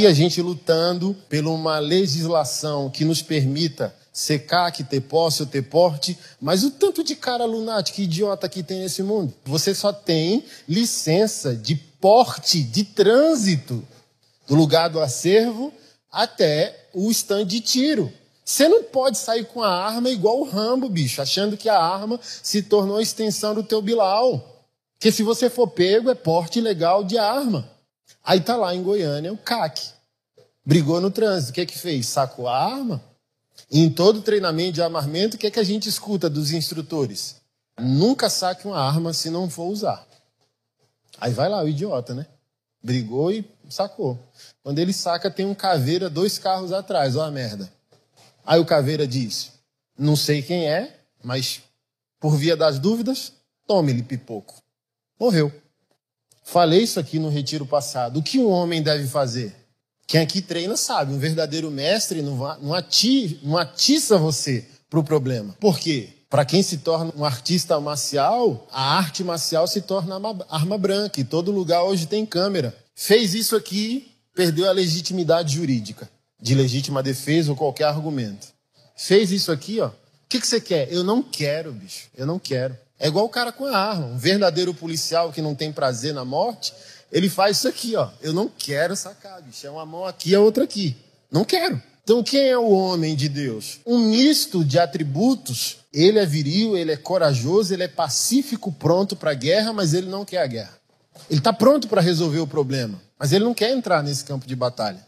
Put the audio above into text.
E a gente lutando por uma legislação que nos permita secar, que ter posse ou ter porte, mas o tanto de cara lunático, idiota que tem nesse mundo. Você só tem licença de porte, de trânsito, do lugar do acervo até o stand de tiro. Você não pode sair com a arma igual o Rambo, bicho, achando que a arma se tornou a extensão do teu Bilal. Porque se você for pego, é porte ilegal de arma. Aí tá lá em Goiânia o CAC. Brigou no trânsito. O que é que fez? Sacou a arma? E em todo treinamento de armamento, o que é que a gente escuta dos instrutores? Nunca saque uma arma se não for usar. Aí vai lá o idiota, né? Brigou e sacou. Quando ele saca, tem um caveira, dois carros atrás, ó a merda. Aí o caveira diz: Não sei quem é, mas por via das dúvidas, tome-lhe pipoco. Morreu. Falei isso aqui no retiro passado. O que um homem deve fazer? Quem aqui treina sabe, um verdadeiro mestre não, não, ati, não atiça você para o problema. Por quê? Para quem se torna um artista marcial, a arte marcial se torna arma branca. E todo lugar hoje tem câmera. Fez isso aqui, perdeu a legitimidade jurídica, de legítima defesa ou qualquer argumento. Fez isso aqui, ó. O que, que você quer? Eu não quero, bicho. Eu não quero. É igual o cara com a arma. Um verdadeiro policial que não tem prazer na morte, ele faz isso aqui, ó. Eu não quero sacar, bicho. É uma mão aqui, a outra aqui. Não quero. Então, quem é o homem de Deus? Um misto de atributos. Ele é viril, ele é corajoso, ele é pacífico, pronto para a guerra, mas ele não quer a guerra. Ele está pronto para resolver o problema, mas ele não quer entrar nesse campo de batalha.